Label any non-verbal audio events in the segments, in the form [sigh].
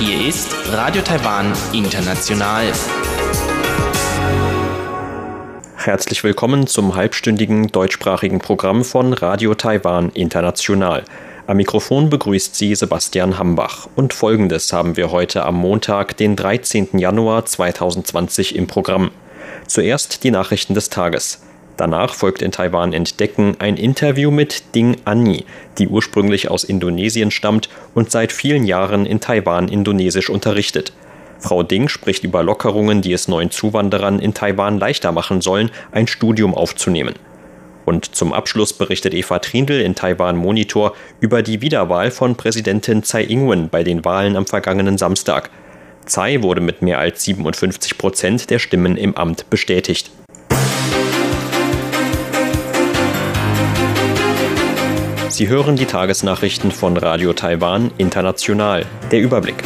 Hier ist Radio Taiwan International. Herzlich willkommen zum halbstündigen deutschsprachigen Programm von Radio Taiwan International. Am Mikrofon begrüßt Sie Sebastian Hambach. Und folgendes haben wir heute am Montag, den 13. Januar 2020 im Programm. Zuerst die Nachrichten des Tages. Danach folgt in Taiwan Entdecken ein Interview mit Ding Anni, die ursprünglich aus Indonesien stammt und seit vielen Jahren in Taiwan Indonesisch unterrichtet. Frau Ding spricht über Lockerungen, die es neuen Zuwanderern in Taiwan leichter machen sollen, ein Studium aufzunehmen. Und zum Abschluss berichtet Eva Trindl in Taiwan Monitor über die Wiederwahl von Präsidentin Tsai Ing-wen bei den Wahlen am vergangenen Samstag. Tsai wurde mit mehr als 57 Prozent der Stimmen im Amt bestätigt. Sie hören die Tagesnachrichten von Radio Taiwan International. Der Überblick.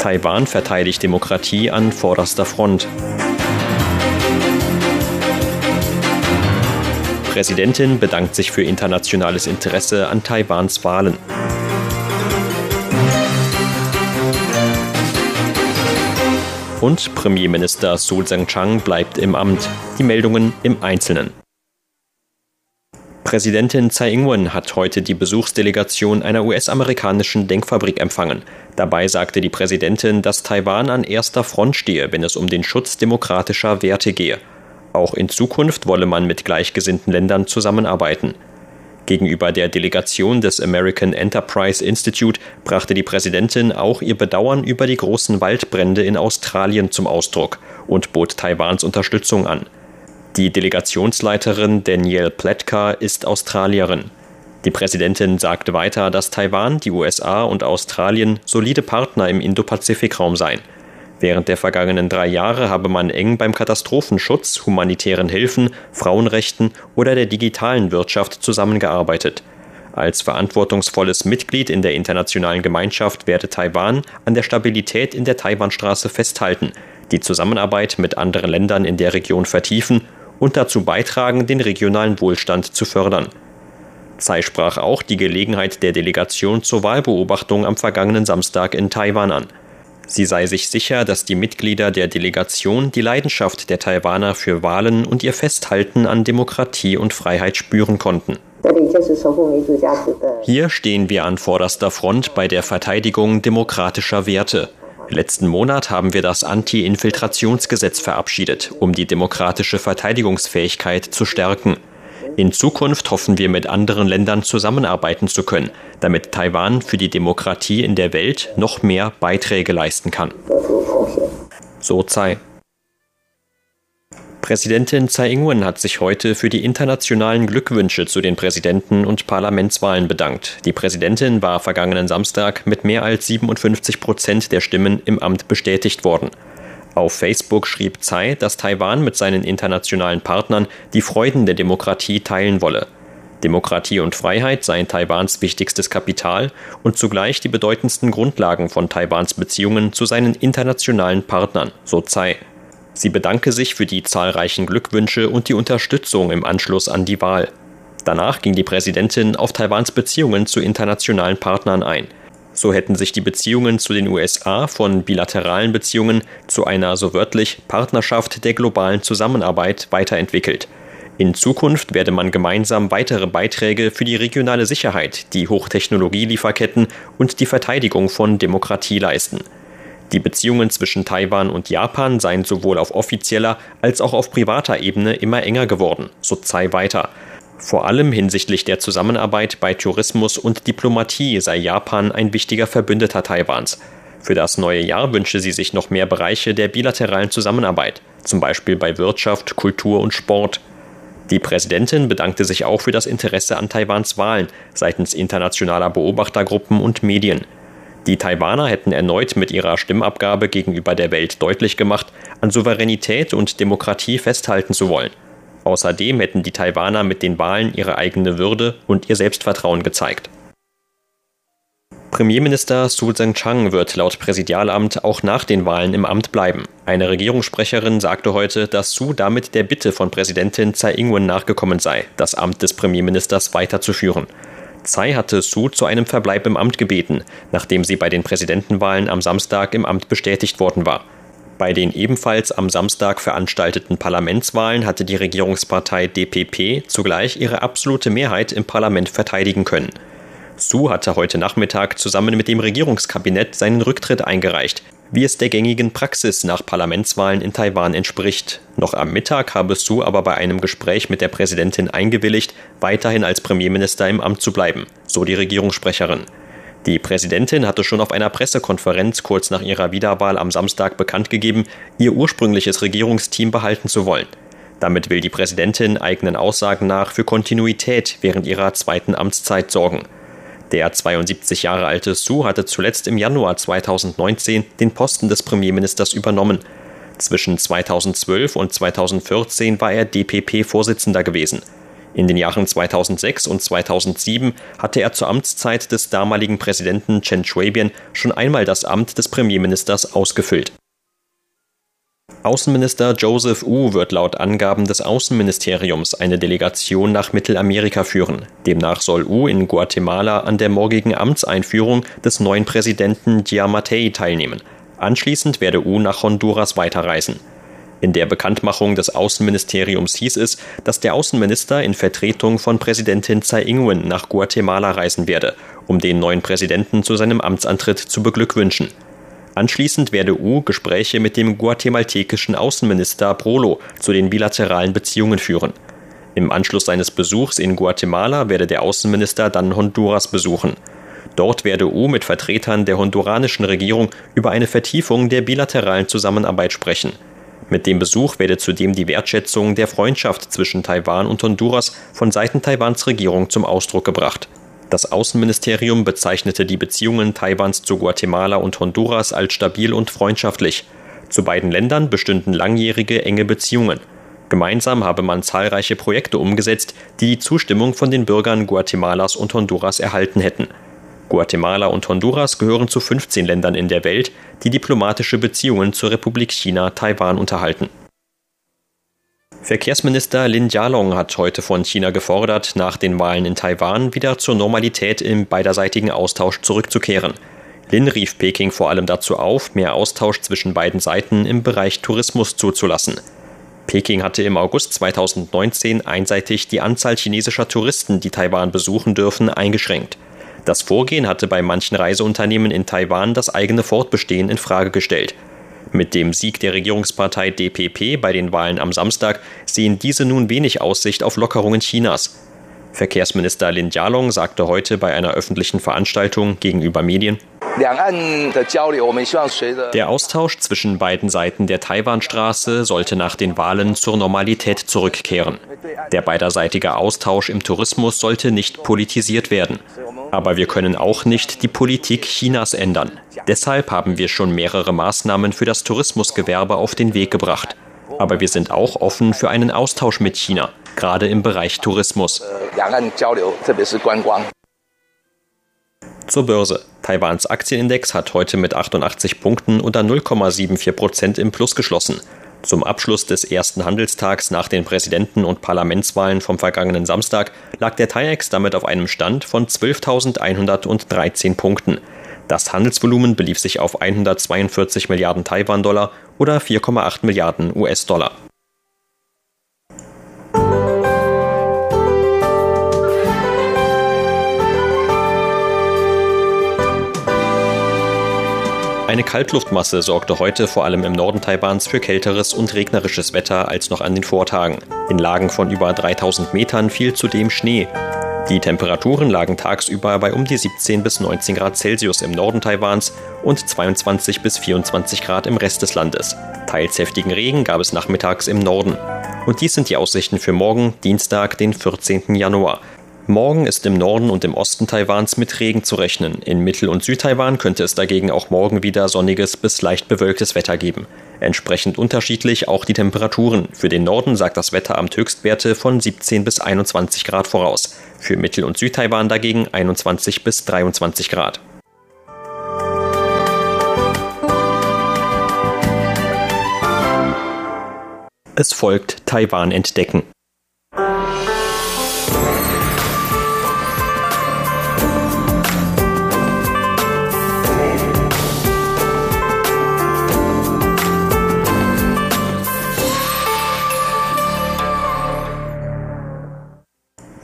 Taiwan verteidigt Demokratie an vorderster Front. Präsidentin bedankt sich für internationales Interesse an Taiwans Wahlen. Und Premierminister Su Zheng-Chang bleibt im Amt. Die Meldungen im Einzelnen. Präsidentin Tsai Ing-wen hat heute die Besuchsdelegation einer US-amerikanischen Denkfabrik empfangen. Dabei sagte die Präsidentin, dass Taiwan an erster Front stehe, wenn es um den Schutz demokratischer Werte gehe. Auch in Zukunft wolle man mit gleichgesinnten Ländern zusammenarbeiten. Gegenüber der Delegation des American Enterprise Institute brachte die Präsidentin auch ihr Bedauern über die großen Waldbrände in Australien zum Ausdruck und bot Taiwans Unterstützung an. Die Delegationsleiterin Danielle Pletka ist Australierin. Die Präsidentin sagte weiter, dass Taiwan, die USA und Australien solide Partner im Indo-Pazifik-Raum seien. Während der vergangenen drei Jahre habe man eng beim Katastrophenschutz, humanitären Hilfen, Frauenrechten oder der digitalen Wirtschaft zusammengearbeitet. Als verantwortungsvolles Mitglied in der internationalen Gemeinschaft werde Taiwan an der Stabilität in der Taiwanstraße festhalten, die Zusammenarbeit mit anderen Ländern in der Region vertiefen und dazu beitragen, den regionalen Wohlstand zu fördern. Tsai sprach auch die Gelegenheit der Delegation zur Wahlbeobachtung am vergangenen Samstag in Taiwan an. Sie sei sich sicher, dass die Mitglieder der Delegation die Leidenschaft der Taiwaner für Wahlen und ihr Festhalten an Demokratie und Freiheit spüren konnten. Hier stehen wir an vorderster Front bei der Verteidigung demokratischer Werte. Letzten Monat haben wir das Anti-Infiltrationsgesetz verabschiedet, um die demokratische Verteidigungsfähigkeit zu stärken. In Zukunft hoffen wir mit anderen Ländern zusammenarbeiten zu können, damit Taiwan für die Demokratie in der Welt noch mehr Beiträge leisten kann. So Tsai. Präsidentin Tsai Ing-wen hat sich heute für die internationalen Glückwünsche zu den Präsidenten- und Parlamentswahlen bedankt. Die Präsidentin war vergangenen Samstag mit mehr als 57 Prozent der Stimmen im Amt bestätigt worden. Auf Facebook schrieb Tsai, dass Taiwan mit seinen internationalen Partnern die Freuden der Demokratie teilen wolle. Demokratie und Freiheit seien Taiwans wichtigstes Kapital und zugleich die bedeutendsten Grundlagen von Taiwans Beziehungen zu seinen internationalen Partnern, so Tsai. Sie bedanke sich für die zahlreichen Glückwünsche und die Unterstützung im Anschluss an die Wahl. Danach ging die Präsidentin auf Taiwans Beziehungen zu internationalen Partnern ein. So hätten sich die Beziehungen zu den USA von bilateralen Beziehungen zu einer so wörtlich Partnerschaft der globalen Zusammenarbeit weiterentwickelt. In Zukunft werde man gemeinsam weitere Beiträge für die regionale Sicherheit, die Hochtechnologielieferketten und die Verteidigung von Demokratie leisten. Die Beziehungen zwischen Taiwan und Japan seien sowohl auf offizieller als auch auf privater Ebene immer enger geworden, so Tsai weiter. Vor allem hinsichtlich der Zusammenarbeit bei Tourismus und Diplomatie sei Japan ein wichtiger Verbündeter Taiwans. Für das neue Jahr wünsche sie sich noch mehr Bereiche der bilateralen Zusammenarbeit, zum Beispiel bei Wirtschaft, Kultur und Sport. Die Präsidentin bedankte sich auch für das Interesse an Taiwans Wahlen seitens internationaler Beobachtergruppen und Medien. Die Taiwaner hätten erneut mit ihrer Stimmabgabe gegenüber der Welt deutlich gemacht, an Souveränität und Demokratie festhalten zu wollen. Außerdem hätten die Taiwaner mit den Wahlen ihre eigene Würde und ihr Selbstvertrauen gezeigt. Premierminister Su Tseng-Chang wird laut Präsidialamt auch nach den Wahlen im Amt bleiben. Eine Regierungssprecherin sagte heute, dass Su damit der Bitte von Präsidentin Tsai Ing-wen nachgekommen sei, das Amt des Premierministers weiterzuführen. Tsai hatte Su zu einem Verbleib im Amt gebeten, nachdem sie bei den Präsidentenwahlen am Samstag im Amt bestätigt worden war. Bei den ebenfalls am Samstag veranstalteten Parlamentswahlen hatte die Regierungspartei DPP zugleich ihre absolute Mehrheit im Parlament verteidigen können. Su hatte heute Nachmittag zusammen mit dem Regierungskabinett seinen Rücktritt eingereicht, wie es der gängigen Praxis nach Parlamentswahlen in Taiwan entspricht. Noch am Mittag habe Su aber bei einem Gespräch mit der Präsidentin eingewilligt, weiterhin als Premierminister im Amt zu bleiben, so die Regierungssprecherin. Die Präsidentin hatte schon auf einer Pressekonferenz kurz nach ihrer Wiederwahl am Samstag bekannt gegeben, ihr ursprüngliches Regierungsteam behalten zu wollen. Damit will die Präsidentin eigenen Aussagen nach für Kontinuität während ihrer zweiten Amtszeit sorgen. Der 72 Jahre alte Su hatte zuletzt im Januar 2019 den Posten des Premierministers übernommen. Zwischen 2012 und 2014 war er DPP-Vorsitzender gewesen. In den Jahren 2006 und 2007 hatte er zur Amtszeit des damaligen Präsidenten Chen Shui-bian schon einmal das Amt des Premierministers ausgefüllt. Außenminister Joseph Wu wird laut Angaben des Außenministeriums eine Delegation nach Mittelamerika führen. Demnach soll Wu in Guatemala an der morgigen Amtseinführung des neuen Präsidenten Giamatei teilnehmen. Anschließend werde Wu nach Honduras weiterreisen. In der Bekanntmachung des Außenministeriums hieß es, dass der Außenminister in Vertretung von Präsidentin Tsai Ing-wen nach Guatemala reisen werde, um den neuen Präsidenten zu seinem Amtsantritt zu beglückwünschen. Anschließend werde U Gespräche mit dem guatemaltekischen Außenminister Prolo zu den bilateralen Beziehungen führen. Im Anschluss seines Besuchs in Guatemala werde der Außenminister dann Honduras besuchen. Dort werde U mit Vertretern der honduranischen Regierung über eine Vertiefung der bilateralen Zusammenarbeit sprechen. Mit dem Besuch werde zudem die Wertschätzung der Freundschaft zwischen Taiwan und Honduras von Seiten Taiwans Regierung zum Ausdruck gebracht. Das Außenministerium bezeichnete die Beziehungen Taiwans zu Guatemala und Honduras als stabil und freundschaftlich. Zu beiden Ländern bestünden langjährige enge Beziehungen. Gemeinsam habe man zahlreiche Projekte umgesetzt, die die Zustimmung von den Bürgern Guatemalas und Honduras erhalten hätten. Guatemala und Honduras gehören zu 15 Ländern in der Welt, die diplomatische Beziehungen zur Republik China Taiwan unterhalten. Verkehrsminister Lin Jialong hat heute von China gefordert, nach den Wahlen in Taiwan wieder zur Normalität im beiderseitigen Austausch zurückzukehren. Lin rief Peking vor allem dazu auf, mehr Austausch zwischen beiden Seiten im Bereich Tourismus zuzulassen. Peking hatte im August 2019 einseitig die Anzahl chinesischer Touristen, die Taiwan besuchen dürfen, eingeschränkt. Das Vorgehen hatte bei manchen Reiseunternehmen in Taiwan das eigene Fortbestehen in Frage gestellt. Mit dem Sieg der Regierungspartei DPP bei den Wahlen am Samstag sehen diese nun wenig Aussicht auf Lockerungen Chinas. Verkehrsminister Lin Jialong sagte heute bei einer öffentlichen Veranstaltung gegenüber Medien, der Austausch zwischen beiden Seiten der Taiwanstraße sollte nach den Wahlen zur Normalität zurückkehren. Der beiderseitige Austausch im Tourismus sollte nicht politisiert werden. Aber wir können auch nicht die Politik Chinas ändern. Deshalb haben wir schon mehrere Maßnahmen für das Tourismusgewerbe auf den Weg gebracht. Aber wir sind auch offen für einen Austausch mit China, gerade im Bereich Tourismus. Zur Börse. Taiwans Aktienindex hat heute mit 88 Punkten unter 0,74 Prozent im Plus geschlossen. Zum Abschluss des ersten Handelstags nach den Präsidenten- und Parlamentswahlen vom vergangenen Samstag lag der TAIEX damit auf einem Stand von 12.113 Punkten. Das Handelsvolumen belief sich auf 142 Milliarden Taiwan-Dollar oder 4,8 Milliarden US-Dollar. Eine Kaltluftmasse sorgte heute vor allem im Norden Taiwans für kälteres und regnerisches Wetter als noch an den Vortagen. In Lagen von über 3000 Metern fiel zudem Schnee. Die Temperaturen lagen tagsüber bei um die 17 bis 19 Grad Celsius im Norden Taiwans und 22 bis 24 Grad im Rest des Landes. Teils heftigen Regen gab es nachmittags im Norden. Und dies sind die Aussichten für morgen, Dienstag, den 14. Januar. Morgen ist im Norden und im Osten Taiwans mit Regen zu rechnen. In Mittel- und Südtaiwan könnte es dagegen auch morgen wieder sonniges bis leicht bewölktes Wetter geben. Entsprechend unterschiedlich auch die Temperaturen. Für den Norden sagt das Wetter am Höchstwerte von 17 bis 21 Grad voraus. Für Mittel- und Südtaiwan dagegen 21 bis 23 Grad. Es folgt Taiwan entdecken.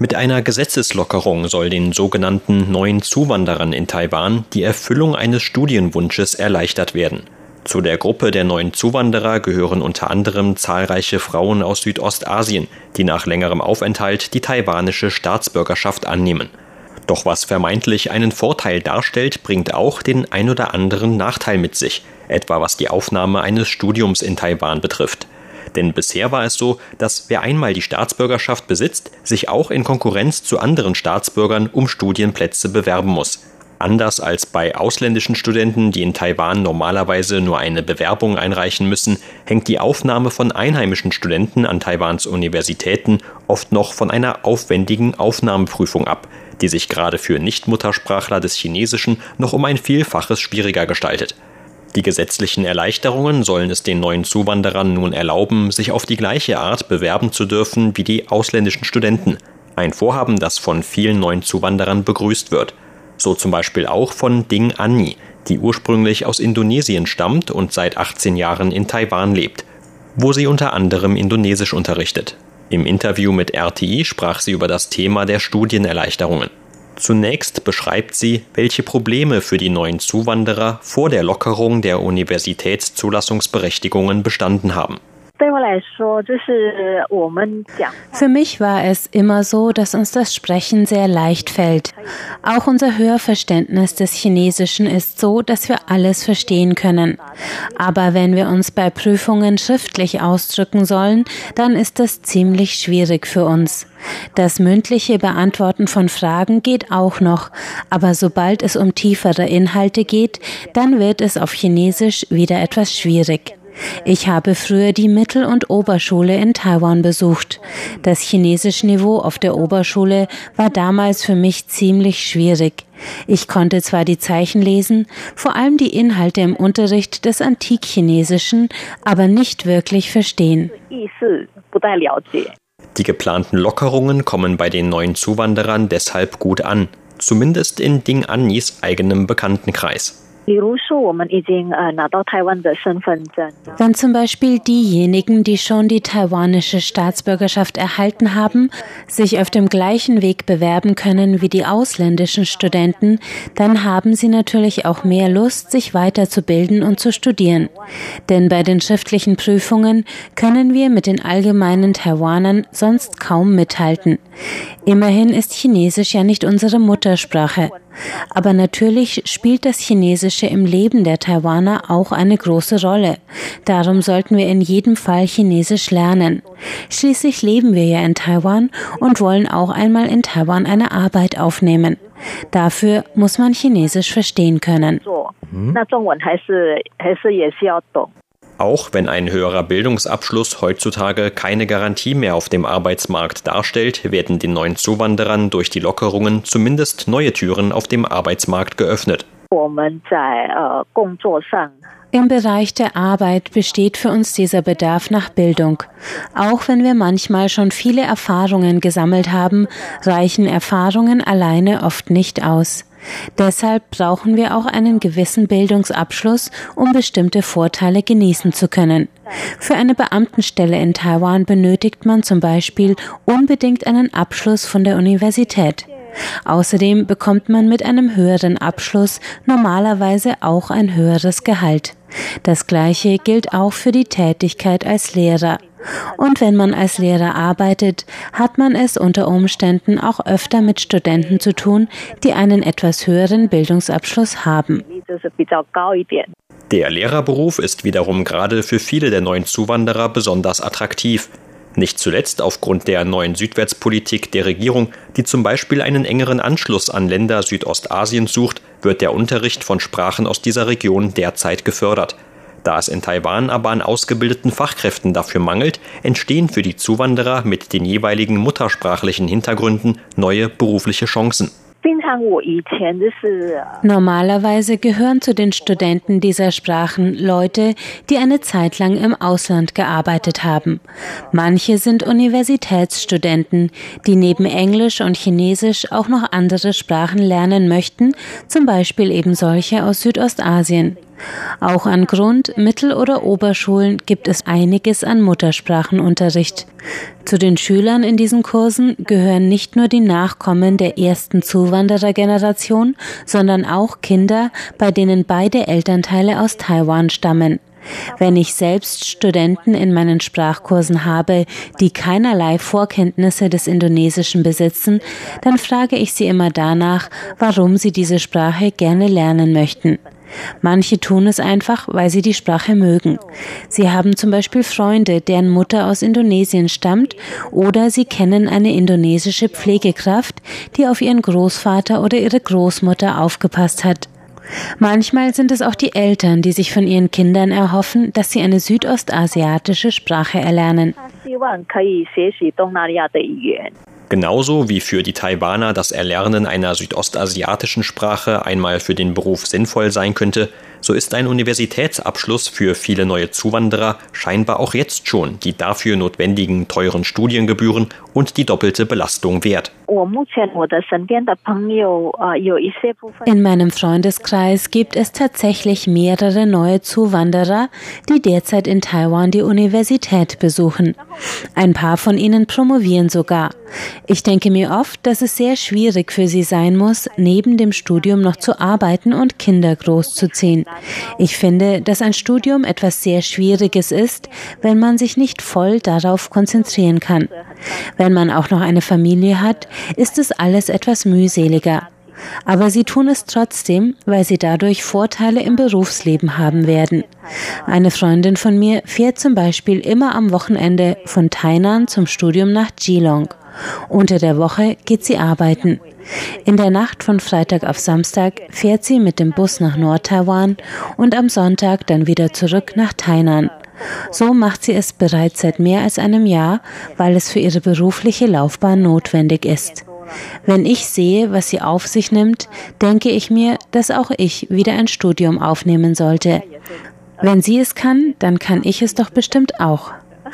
Mit einer Gesetzeslockerung soll den sogenannten neuen Zuwanderern in Taiwan die Erfüllung eines Studienwunsches erleichtert werden. Zu der Gruppe der neuen Zuwanderer gehören unter anderem zahlreiche Frauen aus Südostasien, die nach längerem Aufenthalt die taiwanische Staatsbürgerschaft annehmen. Doch was vermeintlich einen Vorteil darstellt, bringt auch den ein oder anderen Nachteil mit sich, etwa was die Aufnahme eines Studiums in Taiwan betrifft. Denn bisher war es so, dass wer einmal die Staatsbürgerschaft besitzt, sich auch in Konkurrenz zu anderen Staatsbürgern um Studienplätze bewerben muss. Anders als bei ausländischen Studenten, die in Taiwan normalerweise nur eine Bewerbung einreichen müssen, hängt die Aufnahme von einheimischen Studenten an Taiwans Universitäten oft noch von einer aufwendigen Aufnahmeprüfung ab, die sich gerade für Nichtmuttersprachler des Chinesischen noch um ein Vielfaches schwieriger gestaltet. Die gesetzlichen Erleichterungen sollen es den neuen Zuwanderern nun erlauben, sich auf die gleiche Art bewerben zu dürfen wie die ausländischen Studenten. Ein Vorhaben, das von vielen neuen Zuwanderern begrüßt wird. So zum Beispiel auch von Ding Anni, die ursprünglich aus Indonesien stammt und seit 18 Jahren in Taiwan lebt, wo sie unter anderem Indonesisch unterrichtet. Im Interview mit RTI sprach sie über das Thema der Studienerleichterungen. Zunächst beschreibt sie, welche Probleme für die neuen Zuwanderer vor der Lockerung der Universitätszulassungsberechtigungen bestanden haben. Für mich war es immer so, dass uns das Sprechen sehr leicht fällt. Auch unser Hörverständnis des Chinesischen ist so, dass wir alles verstehen können. Aber wenn wir uns bei Prüfungen schriftlich ausdrücken sollen, dann ist das ziemlich schwierig für uns. Das mündliche Beantworten von Fragen geht auch noch, aber sobald es um tiefere Inhalte geht, dann wird es auf Chinesisch wieder etwas schwierig. Ich habe früher die Mittel- und Oberschule in Taiwan besucht. Das chinesische Niveau auf der Oberschule war damals für mich ziemlich schwierig. Ich konnte zwar die Zeichen lesen, vor allem die Inhalte im Unterricht des Antikchinesischen, aber nicht wirklich verstehen. Die geplanten Lockerungen kommen bei den neuen Zuwanderern deshalb gut an, zumindest in Ding Annis eigenem Bekanntenkreis. Wenn zum Beispiel diejenigen, die schon die taiwanische Staatsbürgerschaft erhalten haben, sich auf dem gleichen Weg bewerben können wie die ausländischen Studenten, dann haben sie natürlich auch mehr Lust, sich weiterzubilden und zu studieren. Denn bei den schriftlichen Prüfungen können wir mit den allgemeinen Taiwanern sonst kaum mithalten. Immerhin ist Chinesisch ja nicht unsere Muttersprache. Aber natürlich spielt das Chinesische im Leben der Taiwaner auch eine große Rolle. Darum sollten wir in jedem Fall Chinesisch lernen. Schließlich leben wir ja in Taiwan und wollen auch einmal in Taiwan eine Arbeit aufnehmen. Dafür muss man Chinesisch verstehen können. Mhm. Auch wenn ein höherer Bildungsabschluss heutzutage keine Garantie mehr auf dem Arbeitsmarkt darstellt, werden den neuen Zuwanderern durch die Lockerungen zumindest neue Türen auf dem Arbeitsmarkt geöffnet. Im Bereich der Arbeit besteht für uns dieser Bedarf nach Bildung. Auch wenn wir manchmal schon viele Erfahrungen gesammelt haben, reichen Erfahrungen alleine oft nicht aus. Deshalb brauchen wir auch einen gewissen Bildungsabschluss, um bestimmte Vorteile genießen zu können. Für eine Beamtenstelle in Taiwan benötigt man zum Beispiel unbedingt einen Abschluss von der Universität. Außerdem bekommt man mit einem höheren Abschluss normalerweise auch ein höheres Gehalt. Das Gleiche gilt auch für die Tätigkeit als Lehrer. Und wenn man als Lehrer arbeitet, hat man es unter Umständen auch öfter mit Studenten zu tun, die einen etwas höheren Bildungsabschluss haben. Der Lehrerberuf ist wiederum gerade für viele der neuen Zuwanderer besonders attraktiv. Nicht zuletzt aufgrund der neuen Südwärtspolitik der Regierung, die zum Beispiel einen engeren Anschluss an Länder Südostasiens sucht, wird der Unterricht von Sprachen aus dieser Region derzeit gefördert. Da es in Taiwan aber an ausgebildeten Fachkräften dafür mangelt, entstehen für die Zuwanderer mit den jeweiligen muttersprachlichen Hintergründen neue berufliche Chancen. Normalerweise gehören zu den Studenten dieser Sprachen Leute, die eine Zeit lang im Ausland gearbeitet haben. Manche sind Universitätsstudenten, die neben Englisch und Chinesisch auch noch andere Sprachen lernen möchten, zum Beispiel eben solche aus Südostasien. Auch an Grund-, Mittel- oder Oberschulen gibt es einiges an Muttersprachenunterricht. Zu den Schülern in diesen Kursen gehören nicht nur die Nachkommen der ersten Zuwanderergeneration, sondern auch Kinder, bei denen beide Elternteile aus Taiwan stammen. Wenn ich selbst Studenten in meinen Sprachkursen habe, die keinerlei Vorkenntnisse des Indonesischen besitzen, dann frage ich sie immer danach, warum sie diese Sprache gerne lernen möchten. Manche tun es einfach, weil sie die Sprache mögen. Sie haben zum Beispiel Freunde, deren Mutter aus Indonesien stammt, oder sie kennen eine indonesische Pflegekraft, die auf ihren Großvater oder ihre Großmutter aufgepasst hat. Manchmal sind es auch die Eltern, die sich von ihren Kindern erhoffen, dass sie eine südostasiatische Sprache erlernen. Genauso wie für die Taiwaner das Erlernen einer südostasiatischen Sprache einmal für den Beruf sinnvoll sein könnte, so ist ein Universitätsabschluss für viele neue Zuwanderer scheinbar auch jetzt schon die dafür notwendigen teuren Studiengebühren und die doppelte Belastung wert. In meinem Freundeskreis gibt es tatsächlich mehrere neue Zuwanderer, die derzeit in Taiwan die Universität besuchen. Ein paar von ihnen promovieren sogar. Ich denke mir oft, dass es sehr schwierig für sie sein muss, neben dem Studium noch zu arbeiten und Kinder großzuziehen. Ich finde, dass ein Studium etwas sehr Schwieriges ist, wenn man sich nicht voll darauf konzentrieren kann. Wenn man auch noch eine Familie hat, ist es alles etwas mühseliger. Aber sie tun es trotzdem, weil sie dadurch Vorteile im Berufsleben haben werden. Eine Freundin von mir fährt zum Beispiel immer am Wochenende von Tainan zum Studium nach Geelong. Unter der Woche geht sie arbeiten. In der Nacht von Freitag auf Samstag fährt sie mit dem Bus nach Nord-Taiwan und am Sonntag dann wieder zurück nach Tainan. So macht sie es bereits seit mehr als einem Jahr, weil es für ihre berufliche Laufbahn notwendig ist. Wenn ich sehe, was sie auf sich nimmt, denke ich mir, dass auch ich wieder ein Studium aufnehmen sollte. Wenn sie es kann, dann kann ich es doch bestimmt auch. [laughs]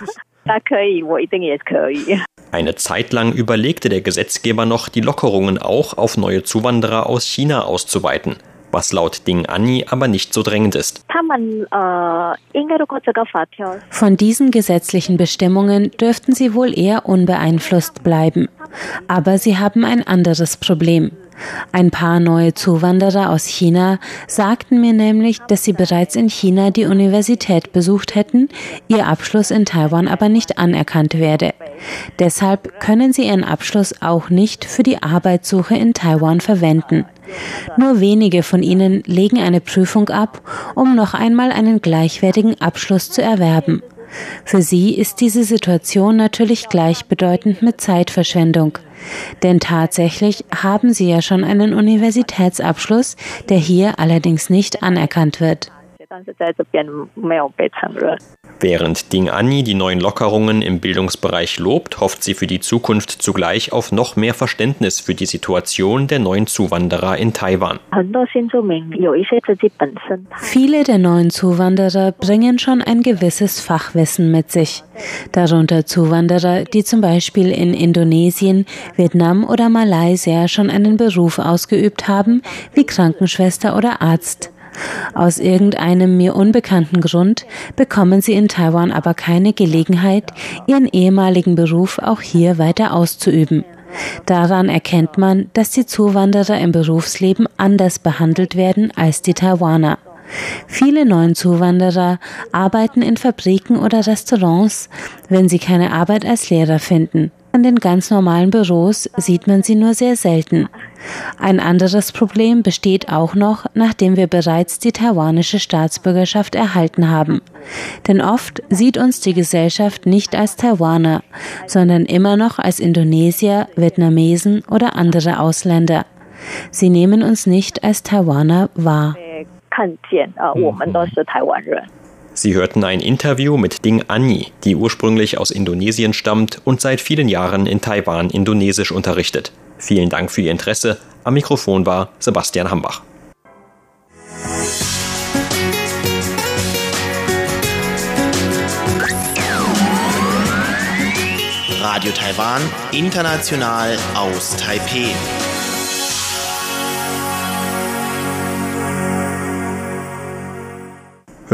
Eine Zeit lang überlegte der Gesetzgeber noch, die Lockerungen auch auf neue Zuwanderer aus China auszuweiten was laut Ding Anni aber nicht so drängend ist. Von diesen gesetzlichen Bestimmungen dürften sie wohl eher unbeeinflusst bleiben. Aber sie haben ein anderes Problem. Ein paar neue Zuwanderer aus China sagten mir nämlich, dass sie bereits in China die Universität besucht hätten, ihr Abschluss in Taiwan aber nicht anerkannt werde. Deshalb können sie ihren Abschluss auch nicht für die Arbeitssuche in Taiwan verwenden. Nur wenige von ihnen legen eine Prüfung ab, um noch einmal einen gleichwertigen Abschluss zu erwerben. Für sie ist diese Situation natürlich gleichbedeutend mit Zeitverschwendung. Denn tatsächlich haben sie ja schon einen Universitätsabschluss, der hier allerdings nicht anerkannt wird. Während Ding Anni die neuen Lockerungen im Bildungsbereich lobt, hofft sie für die Zukunft zugleich auf noch mehr Verständnis für die Situation der neuen Zuwanderer in Taiwan. Viele der neuen Zuwanderer bringen schon ein gewisses Fachwissen mit sich. Darunter Zuwanderer, die zum Beispiel in Indonesien, Vietnam oder Malaysia schon einen Beruf ausgeübt haben, wie Krankenschwester oder Arzt. Aus irgendeinem mir unbekannten Grund bekommen sie in Taiwan aber keine Gelegenheit, ihren ehemaligen Beruf auch hier weiter auszuüben. Daran erkennt man, dass die Zuwanderer im Berufsleben anders behandelt werden als die Taiwaner. Viele neuen Zuwanderer arbeiten in Fabriken oder Restaurants, wenn sie keine Arbeit als Lehrer finden. An den ganz normalen Büros sieht man sie nur sehr selten. Ein anderes Problem besteht auch noch, nachdem wir bereits die taiwanische Staatsbürgerschaft erhalten haben. Denn oft sieht uns die Gesellschaft nicht als Taiwaner, sondern immer noch als Indonesier, Vietnamesen oder andere Ausländer. Sie nehmen uns nicht als Taiwaner wahr. Sie hörten ein Interview mit Ding Anyi, die ursprünglich aus Indonesien stammt und seit vielen Jahren in Taiwan Indonesisch unterrichtet. Vielen Dank für Ihr Interesse. Am Mikrofon war Sebastian Hambach. Radio Taiwan, international aus Taipeh.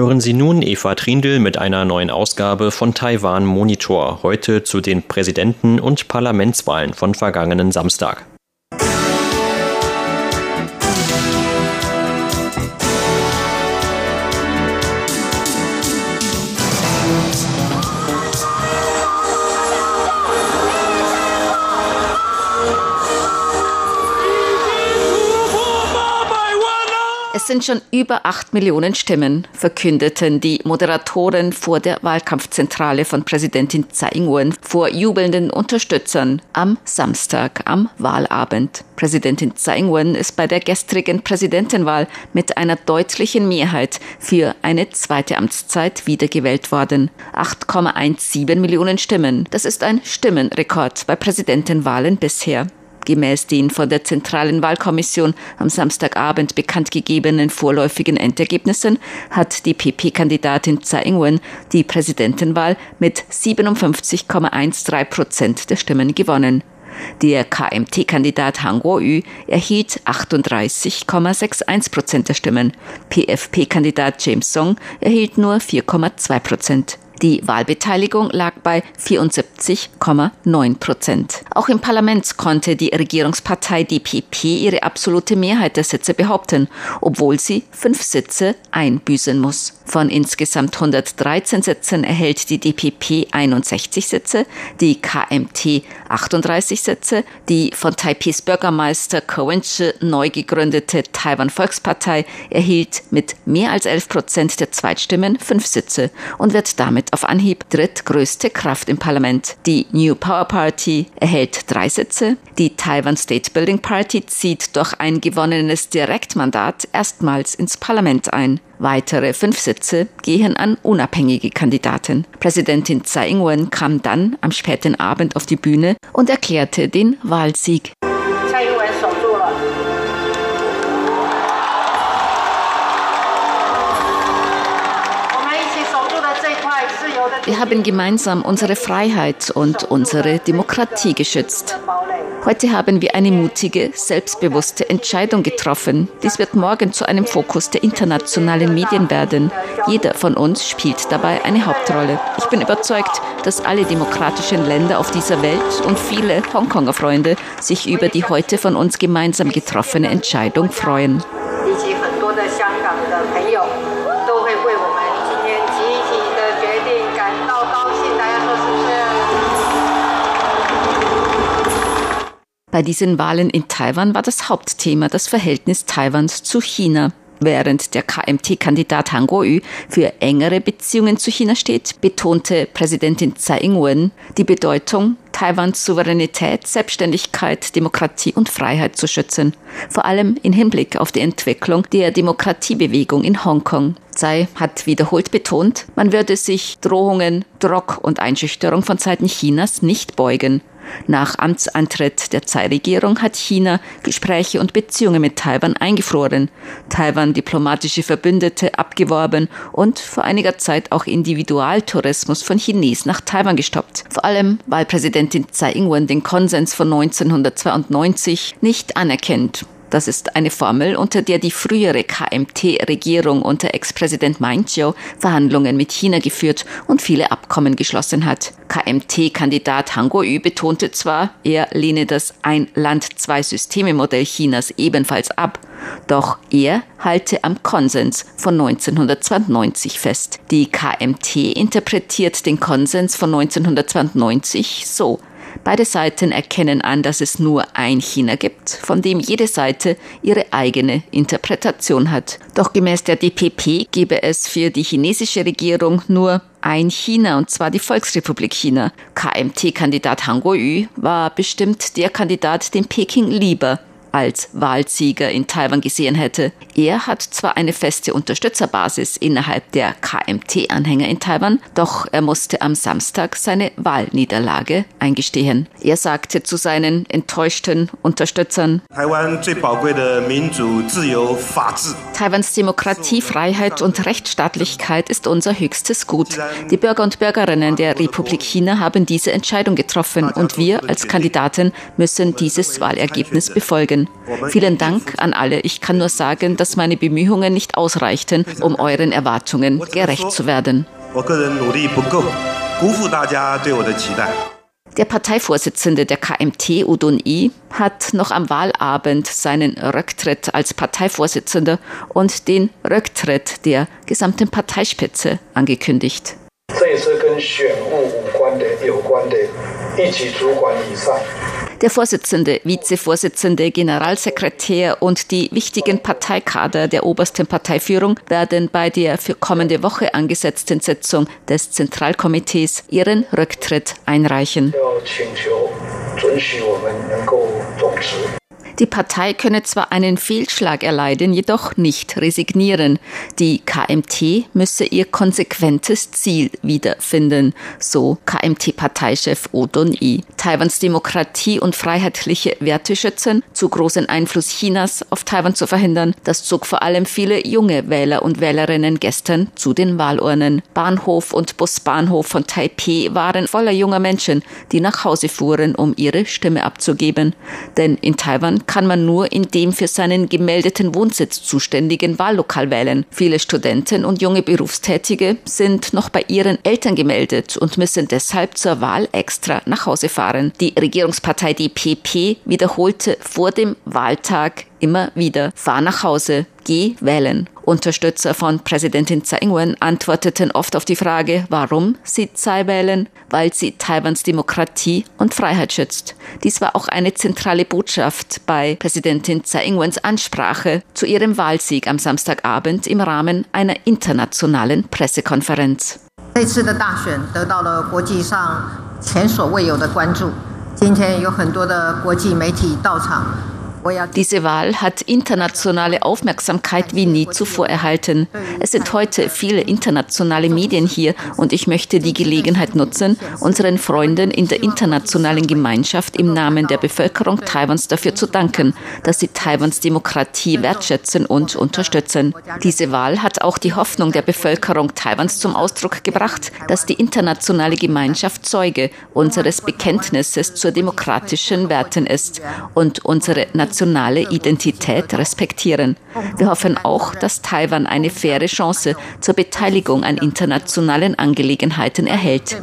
Hören Sie nun Eva Trindl mit einer neuen Ausgabe von Taiwan Monitor, heute zu den Präsidenten- und Parlamentswahlen von vergangenen Samstag. Es sind schon über acht Millionen Stimmen, verkündeten die Moderatoren vor der Wahlkampfzentrale von Präsidentin Tsai Ing-wen vor jubelnden Unterstützern am Samstag am Wahlabend. Präsidentin Tsai Ing-wen ist bei der gestrigen Präsidentenwahl mit einer deutlichen Mehrheit für eine zweite Amtszeit wiedergewählt worden. 8,17 Millionen Stimmen. Das ist ein Stimmenrekord bei Präsidentenwahlen bisher. Gemäß den von der Zentralen Wahlkommission am Samstagabend bekannt gegebenen vorläufigen Endergebnissen hat die PP-Kandidatin Tsai Ing-wen die Präsidentenwahl mit 57,13 Prozent der Stimmen gewonnen. Der KMT-Kandidat Han Kuo-yu erhielt 38,61 Prozent der Stimmen. PFP-Kandidat James Song erhielt nur 4,2 Prozent. Die Wahlbeteiligung lag bei 74,9 Prozent. Auch im Parlament konnte die Regierungspartei DPP ihre absolute Mehrheit der Sitze behaupten, obwohl sie fünf Sitze einbüßen muss. Von insgesamt 113 Sitzen erhält die DPP 61 Sitze, die KMT 38 Sitze, die von Taipehs Bürgermeister Cowen-Chi neu gegründete Taiwan Volkspartei erhielt mit mehr als 11 Prozent der Zweitstimmen fünf Sitze und wird damit auf Anhieb drittgrößte Kraft im Parlament. Die New Power Party erhält drei Sitze. Die Taiwan State Building Party zieht durch ein gewonnenes Direktmandat erstmals ins Parlament ein. Weitere fünf Sitze gehen an unabhängige Kandidaten. Präsidentin Tsai Ing-wen kam dann am späten Abend auf die Bühne und erklärte den Wahlsieg. Wir haben gemeinsam unsere Freiheit und unsere Demokratie geschützt. Heute haben wir eine mutige, selbstbewusste Entscheidung getroffen. Dies wird morgen zu einem Fokus der internationalen Medien werden. Jeder von uns spielt dabei eine Hauptrolle. Ich bin überzeugt, dass alle demokratischen Länder auf dieser Welt und viele Hongkonger Freunde sich über die heute von uns gemeinsam getroffene Entscheidung freuen. Bei diesen Wahlen in Taiwan war das Hauptthema das Verhältnis Taiwans zu China. Während der KMT-Kandidat Han Kuo-yu für engere Beziehungen zu China steht, betonte Präsidentin Tsai Ing-wen die Bedeutung, Taiwans Souveränität, Selbstständigkeit, Demokratie und Freiheit zu schützen, vor allem in Hinblick auf die Entwicklung der Demokratiebewegung in Hongkong. Tsai hat wiederholt betont, man würde sich Drohungen, Druck und Einschüchterung von Seiten Chinas nicht beugen. Nach Amtsantritt der Tsai-Regierung hat China Gespräche und Beziehungen mit Taiwan eingefroren, Taiwan diplomatische Verbündete abgeworben und vor einiger Zeit auch Individualtourismus von Chinesen nach Taiwan gestoppt. Vor allem, weil Präsidentin Tsai Ing-wen den Konsens von 1992 nicht anerkennt. Das ist eine Formel, unter der die frühere KMT-Regierung unter Ex-Präsident Ma Ying-jeou Verhandlungen mit China geführt und viele Abkommen geschlossen hat. KMT-Kandidat Han Kuo-yu betonte zwar, er lehne das Ein-Land-Zwei-Systeme-Modell Chinas ebenfalls ab, doch er halte am Konsens von 1992 fest. Die KMT interpretiert den Konsens von 1992 so. Beide Seiten erkennen an, dass es nur ein China gibt, von dem jede Seite ihre eigene Interpretation hat. Doch gemäß der DPP gebe es für die chinesische Regierung nur ein China, und zwar die Volksrepublik China. KMT-Kandidat Han Kuo-yu war bestimmt der Kandidat, den Peking lieber als Wahlsieger in Taiwan gesehen hätte. Er hat zwar eine feste Unterstützerbasis innerhalb der KMT-Anhänger in Taiwan, doch er musste am Samstag seine Wahlniederlage eingestehen. Er sagte zu seinen enttäuschten Unterstützern, Taiwans Demokratie, Freiheit und Rechtsstaatlichkeit ist unser höchstes Gut. Die Bürger und Bürgerinnen der Republik China haben diese Entscheidung getroffen und wir als Kandidaten müssen dieses Wahlergebnis befolgen können. Vielen Dank an alle. Ich kann nur sagen, dass meine Bemühungen nicht ausreichten, um euren Erwartungen gerecht zu werden. Der Parteivorsitzende der KMT, Udon I, hat noch am Wahlabend seinen Rücktritt als Parteivorsitzender und den Rücktritt der gesamten Parteispitze angekündigt. Das ist mit der Vorsitzende, Vizevorsitzende, Generalsekretär und die wichtigen Parteikader der obersten Parteiführung werden bei der für kommende Woche angesetzten Sitzung des Zentralkomitees ihren Rücktritt einreichen. Die Partei könne zwar einen Fehlschlag erleiden, jedoch nicht resignieren. Die KMT müsse ihr konsequentes Ziel wiederfinden, so KMT-Parteichef Oh Dun-i. Taiwans Demokratie und freiheitliche Werte schützen, zu großen Einfluss Chinas auf Taiwan zu verhindern, das zog vor allem viele junge Wähler und Wählerinnen gestern zu den Wahlurnen. Bahnhof und Busbahnhof von Taipeh waren voller junger Menschen, die nach Hause fuhren, um ihre Stimme abzugeben. Denn in Taiwan kann man nur in dem für seinen gemeldeten Wohnsitz zuständigen Wahllokal wählen. Viele Studenten und junge Berufstätige sind noch bei ihren Eltern gemeldet und müssen deshalb zur Wahl extra nach Hause fahren. Die Regierungspartei DPP wiederholte vor dem Wahltag immer wieder, fahr nach Hause, geh wählen. Unterstützer von Präsidentin Tsai Ing-wen antworteten oft auf die Frage, warum sie Tsai wählen, weil sie Taiwans Demokratie und Freiheit schützt. Dies war auch eine zentrale Botschaft bei Präsidentin Tsai Ing-wens Ansprache zu ihrem Wahlsieg am Samstagabend im Rahmen einer internationalen Pressekonferenz. 这次的大选得到了国际上前所未有的关注。今天有很多的国际媒体到场。 Diese Wahl hat internationale Aufmerksamkeit wie nie zuvor erhalten. Es sind heute viele internationale Medien hier und ich möchte die Gelegenheit nutzen, unseren Freunden in der internationalen Gemeinschaft im Namen der Bevölkerung Taiwans dafür zu danken, dass sie Taiwans Demokratie wertschätzen und unterstützen. Diese Wahl hat auch die Hoffnung der Bevölkerung Taiwans zum Ausdruck gebracht, dass die internationale Gemeinschaft Zeuge unseres Bekenntnisses zur demokratischen Werten ist und unsere nationale Identität respektieren. Wir hoffen auch, dass Taiwan eine faire Chance zur Beteiligung an internationalen Angelegenheiten erhält.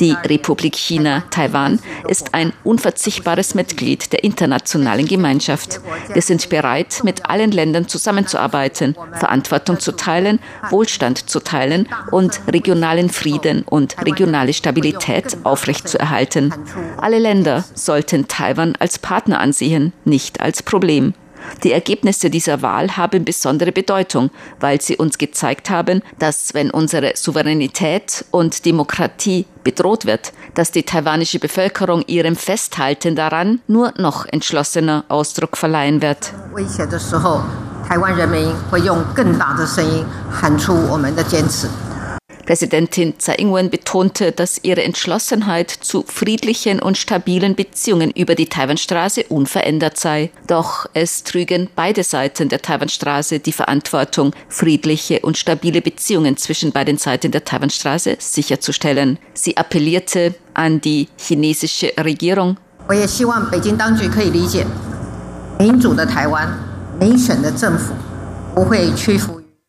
Die Republik China, Taiwan, ist ein unverzichtbares Mitglied der internationalen Gemeinschaft. Wir sind bereit, mit allen Ländern zusammenzuarbeiten, Verantwortung zu teilen, Wohlstand zu teilen und regionalen Frieden und regionale Stabilität aufrechtzuerhalten. Alle Länder sollten Taiwan als Partner ansehen, nicht als Problem. Die Ergebnisse dieser Wahl haben besondere Bedeutung, weil sie uns gezeigt haben, dass wenn unsere Souveränität und Demokratie bedroht wird, dass die taiwanische Bevölkerung ihrem Festhalten daran nur noch entschlossener Ausdruck verleihen wird. Präsidentin Tsai Ing-wen betonte, dass ihre Entschlossenheit zu friedlichen und stabilen Beziehungen über die Taiwanstraße unverändert sei. Doch es trügen beide Seiten der Taiwanstraße die Verantwortung, friedliche und stabile Beziehungen zwischen beiden Seiten der Taiwanstraße sicherzustellen. Sie appellierte an die chinesische Regierung.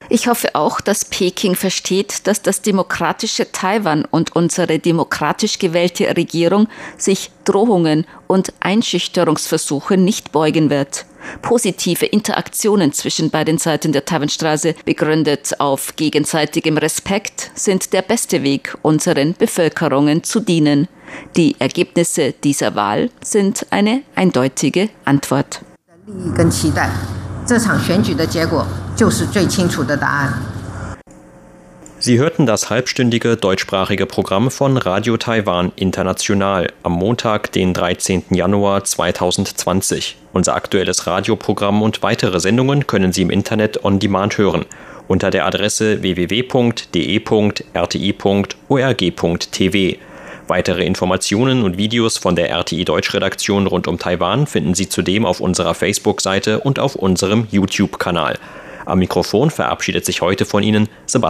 Ich hoffe auch, dass Peking versteht, dass das demokratische Taiwan und unsere demokratisch gewählte Regierung sich Drohungen und Einschüchterungsversuche nicht beugen wird. Positive Interaktionen zwischen beiden Seiten der Taiwanstraße, begründet auf gegenseitigem Respekt, sind der beste Weg, unseren Bevölkerungen zu dienen. Die Ergebnisse dieser Wahl sind eine eindeutige Antwort. 这场选举的结果就是最清楚的答案。 Sie hörten das halbstündige deutschsprachige Programm von Radio Taiwan International am Montag, den 13. Januar 2020. Unser aktuelles Radioprogramm und weitere Sendungen können Sie im Internet on demand hören unter der Adresse www.de.rti.org.tv. Weitere Informationen und Videos von der RTI Deutschredaktion rund um Taiwan finden Sie zudem auf unserer Facebook-Seite und auf unserem YouTube-Kanal. Am Mikrofon verabschiedet sich heute von Ihnen Sebastian